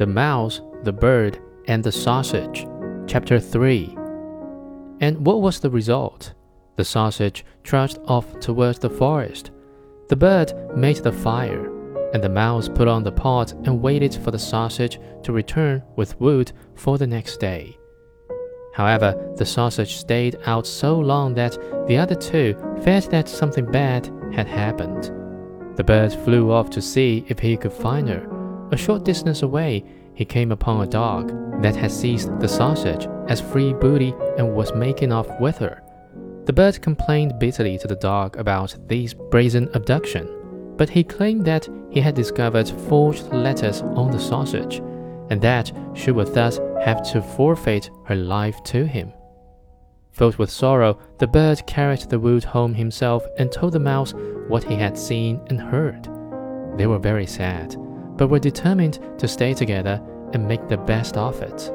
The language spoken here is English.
The Mouse, the Bird, and the Sausage. Chapter 3. And what was the result? The sausage trudged off towards the forest. The bird made the fire, and the mouse put on the pot and waited for the sausage to return with wood for the next day. However, the sausage stayed out so long that the other two feared that something bad had happened. The bird flew off to see if he could find her. A short distance away, he came upon a dog that had seized the sausage as free booty and was making off with her. The bird complained bitterly to the dog about this brazen abduction, but he claimed that he had discovered forged letters on the sausage, and that she would thus have to forfeit her life to him. Filled with sorrow, the bird carried the wood home himself and told the mouse what he had seen and heard. They were very sad, but were determined to stay together and make the best of it.